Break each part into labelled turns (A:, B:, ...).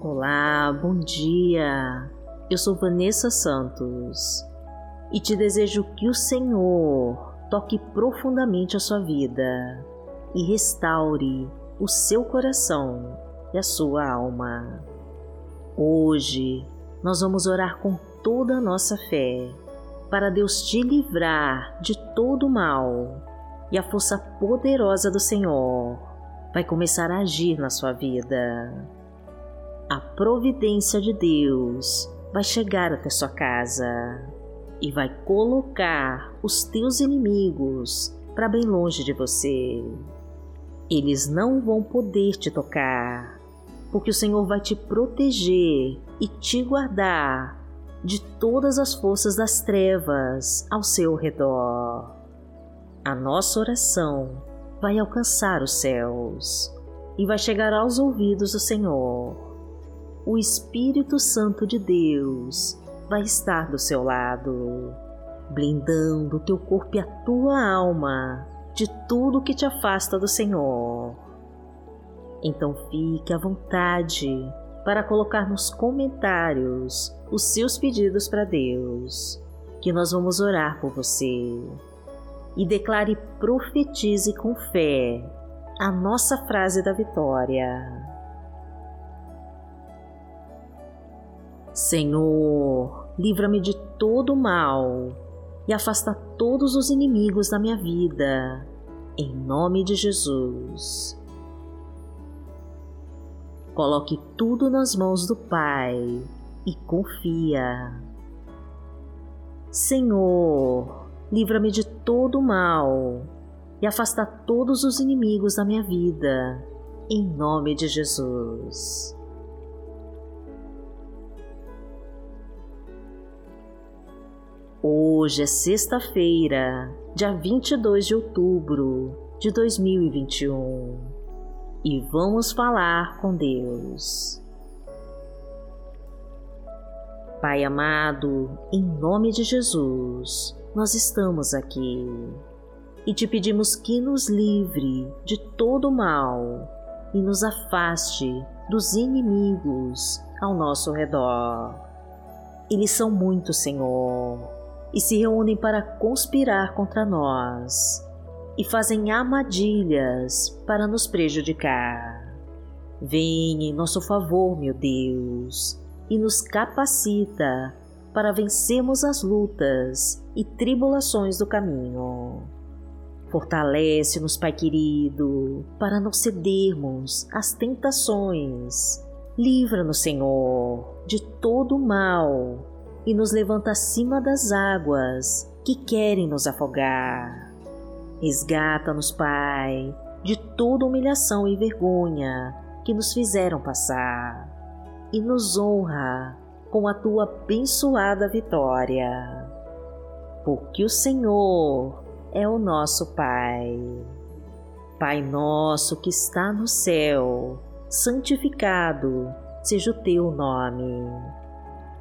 A: Olá, bom dia. Eu sou Vanessa Santos e te desejo que o Senhor toque profundamente a sua vida e restaure o seu coração e a sua alma. Hoje nós vamos orar com toda a nossa fé para Deus te livrar de todo o mal e a força poderosa do Senhor vai começar a agir na sua vida a providência de Deus vai chegar até sua casa e vai colocar os teus inimigos para bem longe de você. Eles não vão poder te tocar, porque o Senhor vai te proteger e te guardar de todas as forças das trevas ao seu redor. A nossa oração vai alcançar os céus e vai chegar aos ouvidos do Senhor o Espírito Santo de Deus vai estar do seu lado, blindando o teu corpo e a tua alma de tudo que te afasta do Senhor. Então fique à vontade para colocar nos comentários os seus pedidos para Deus, que nós vamos orar por você. E declare profetize com fé a nossa frase da vitória. Senhor, livra-me de todo o mal e afasta todos os inimigos da minha vida, em nome de Jesus. Coloque tudo nas mãos do Pai e confia. Senhor, livra-me de todo o mal e afasta todos os inimigos da minha vida, em nome de Jesus. Hoje é sexta-feira, dia 22 de outubro de 2021 e vamos falar com Deus. Pai amado, em nome de Jesus, nós estamos aqui e te pedimos que nos livre de todo mal e nos afaste dos inimigos ao nosso redor. Eles são muitos, Senhor e se reúnem para conspirar contra nós e fazem armadilhas para nos prejudicar. Vem em nosso favor, meu Deus, e nos capacita para vencermos as lutas e tribulações do caminho. Fortalece-nos, Pai querido, para não cedermos às tentações. Livra-nos, Senhor, de todo o mal e nos levanta acima das águas que querem nos afogar. Resgata-nos, Pai, de toda humilhação e vergonha que nos fizeram passar e nos honra com a tua abençoada vitória. Porque o Senhor é o nosso Pai. Pai nosso que está no céu, santificado seja o teu nome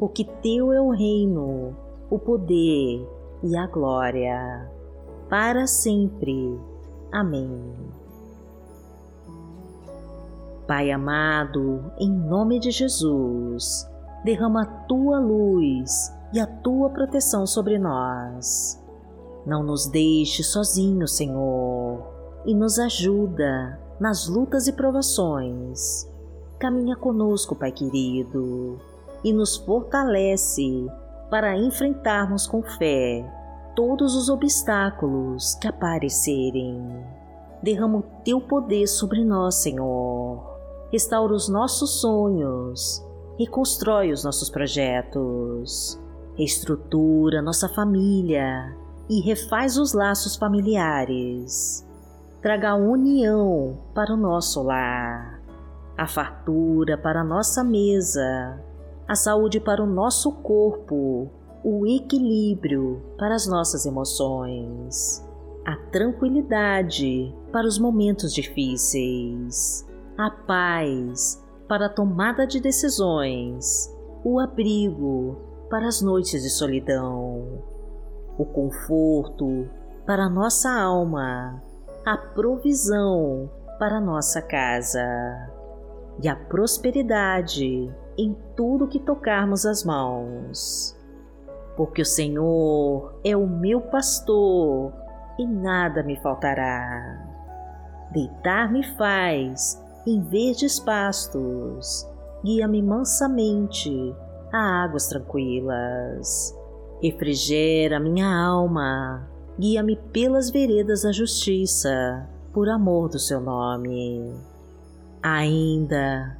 A: porque teu é o reino, o poder e a glória, para sempre. Amém. Pai amado, em nome de Jesus, derrama a tua luz e a tua proteção sobre nós. Não nos deixe sozinhos, Senhor, e nos ajuda nas lutas e provações. Caminha conosco, Pai querido e nos fortalece para enfrentarmos com fé todos os obstáculos que aparecerem. Derrama o teu poder sobre nós, Senhor. Restaura os nossos sonhos, reconstrói os nossos projetos, reestrutura nossa família e refaz os laços familiares. Traga a união para o nosso lar, a fartura para a nossa mesa a saúde para o nosso corpo, o equilíbrio para as nossas emoções, a tranquilidade para os momentos difíceis, a paz para a tomada de decisões, o abrigo para as noites de solidão, o conforto para a nossa alma, a provisão para a nossa casa e a prosperidade em tudo que tocarmos as mãos. Porque o Senhor é o meu pastor e nada me faltará. Deitar-me faz em verdes pastos, guia-me mansamente a águas tranquilas. Refrigera minha alma, guia-me pelas veredas da justiça, por amor do seu nome. Ainda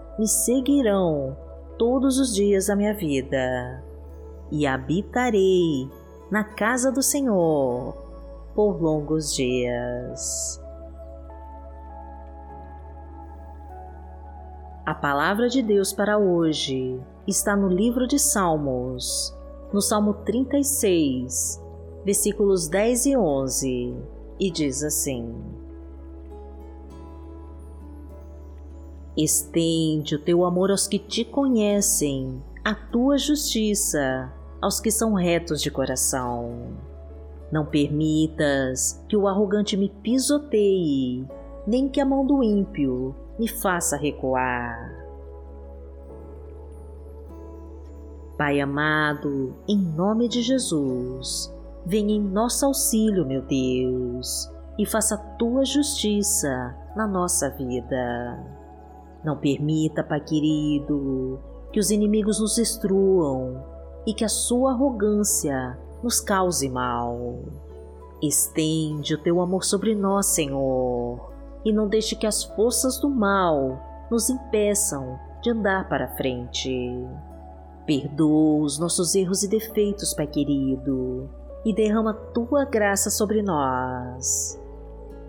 A: me seguirão todos os dias da minha vida e habitarei na casa do Senhor por longos dias. A palavra de Deus para hoje está no livro de Salmos, no Salmo 36, versículos 10 e 11, e diz assim: Estende o teu amor aos que te conhecem, a tua justiça aos que são retos de coração. Não permitas que o arrogante me pisoteie, nem que a mão do ímpio me faça recuar. Pai amado, em nome de Jesus, venha em nosso auxílio, meu Deus, e faça a tua justiça na nossa vida. Não permita, Pai querido, que os inimigos nos destruam e que a sua arrogância nos cause mal. Estende o teu amor sobre nós, Senhor, e não deixe que as forças do mal nos impeçam de andar para frente. Perdoa os nossos erros e defeitos, Pai querido, e derrama tua graça sobre nós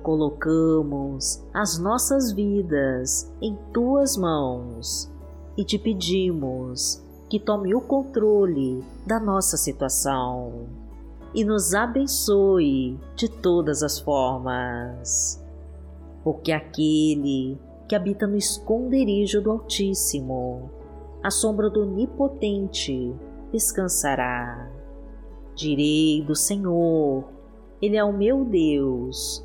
A: colocamos as nossas vidas em tuas mãos e te pedimos que tome o controle da nossa situação e nos abençoe de todas as formas. Porque aquele que habita no esconderijo do Altíssimo, a sombra do Onipotente, descansará. Direi do Senhor, Ele é o meu Deus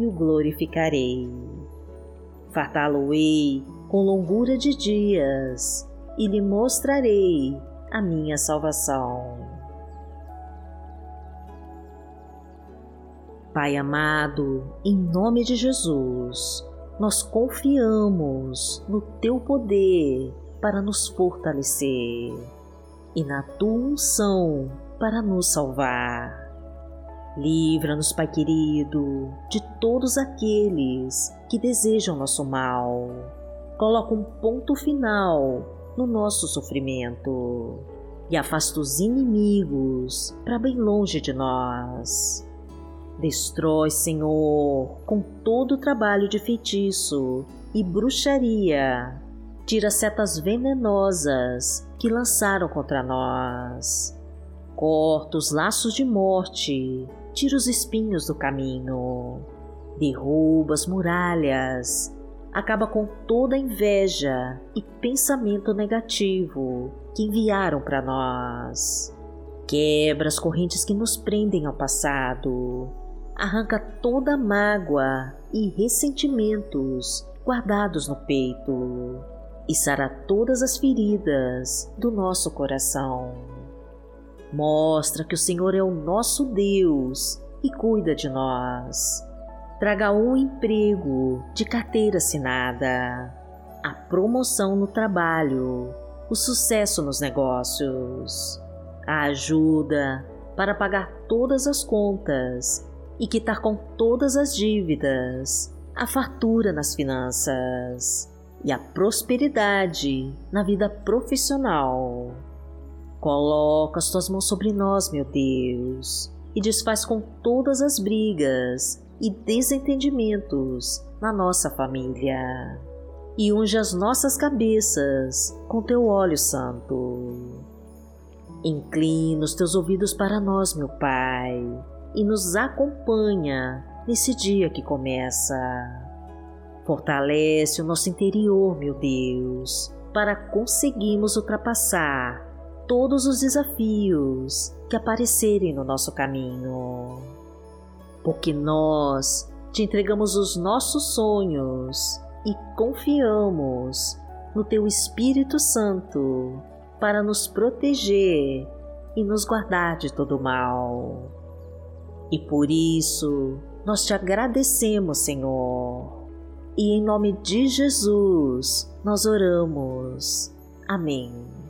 A: e o glorificarei. Fartá-lo-ei com longura de dias e lhe mostrarei a minha salvação. Pai amado, em nome de Jesus, nós confiamos no Teu poder para nos fortalecer e na Tua unção para nos salvar. Livra-nos, Pai querido, de todos aqueles que desejam nosso mal. Coloca um ponto final no nosso sofrimento e afasta os inimigos para bem longe de nós. Destrói, Senhor, com todo o trabalho de feitiço e bruxaria. Tira setas venenosas que lançaram contra nós. Corta os laços de morte, tira os espinhos do caminho. Derruba as muralhas, acaba com toda a inveja e pensamento negativo que enviaram para nós. Quebra as correntes que nos prendem ao passado arranca toda mágoa e ressentimentos guardados no peito e sara todas as feridas do nosso coração. Mostra que o Senhor é o nosso Deus e cuida de nós. Traga um emprego de carteira assinada, a promoção no trabalho, o sucesso nos negócios, a ajuda para pagar todas as contas e quitar com todas as dívidas, a fartura nas finanças e a prosperidade na vida profissional. Coloca as tuas mãos sobre nós, meu Deus, e desfaz com todas as brigas e desentendimentos na nossa família. E unge as nossas cabeças com teu óleo santo. Inclina os teus ouvidos para nós, meu Pai, e nos acompanha nesse dia que começa. Fortalece o nosso interior, meu Deus, para conseguirmos ultrapassar todos os desafios que aparecerem no nosso caminho. Porque nós te entregamos os nossos sonhos e confiamos no Teu Espírito Santo para nos proteger e nos guardar de todo mal. E por isso nós te agradecemos, Senhor. E em nome de Jesus nós oramos. Amém.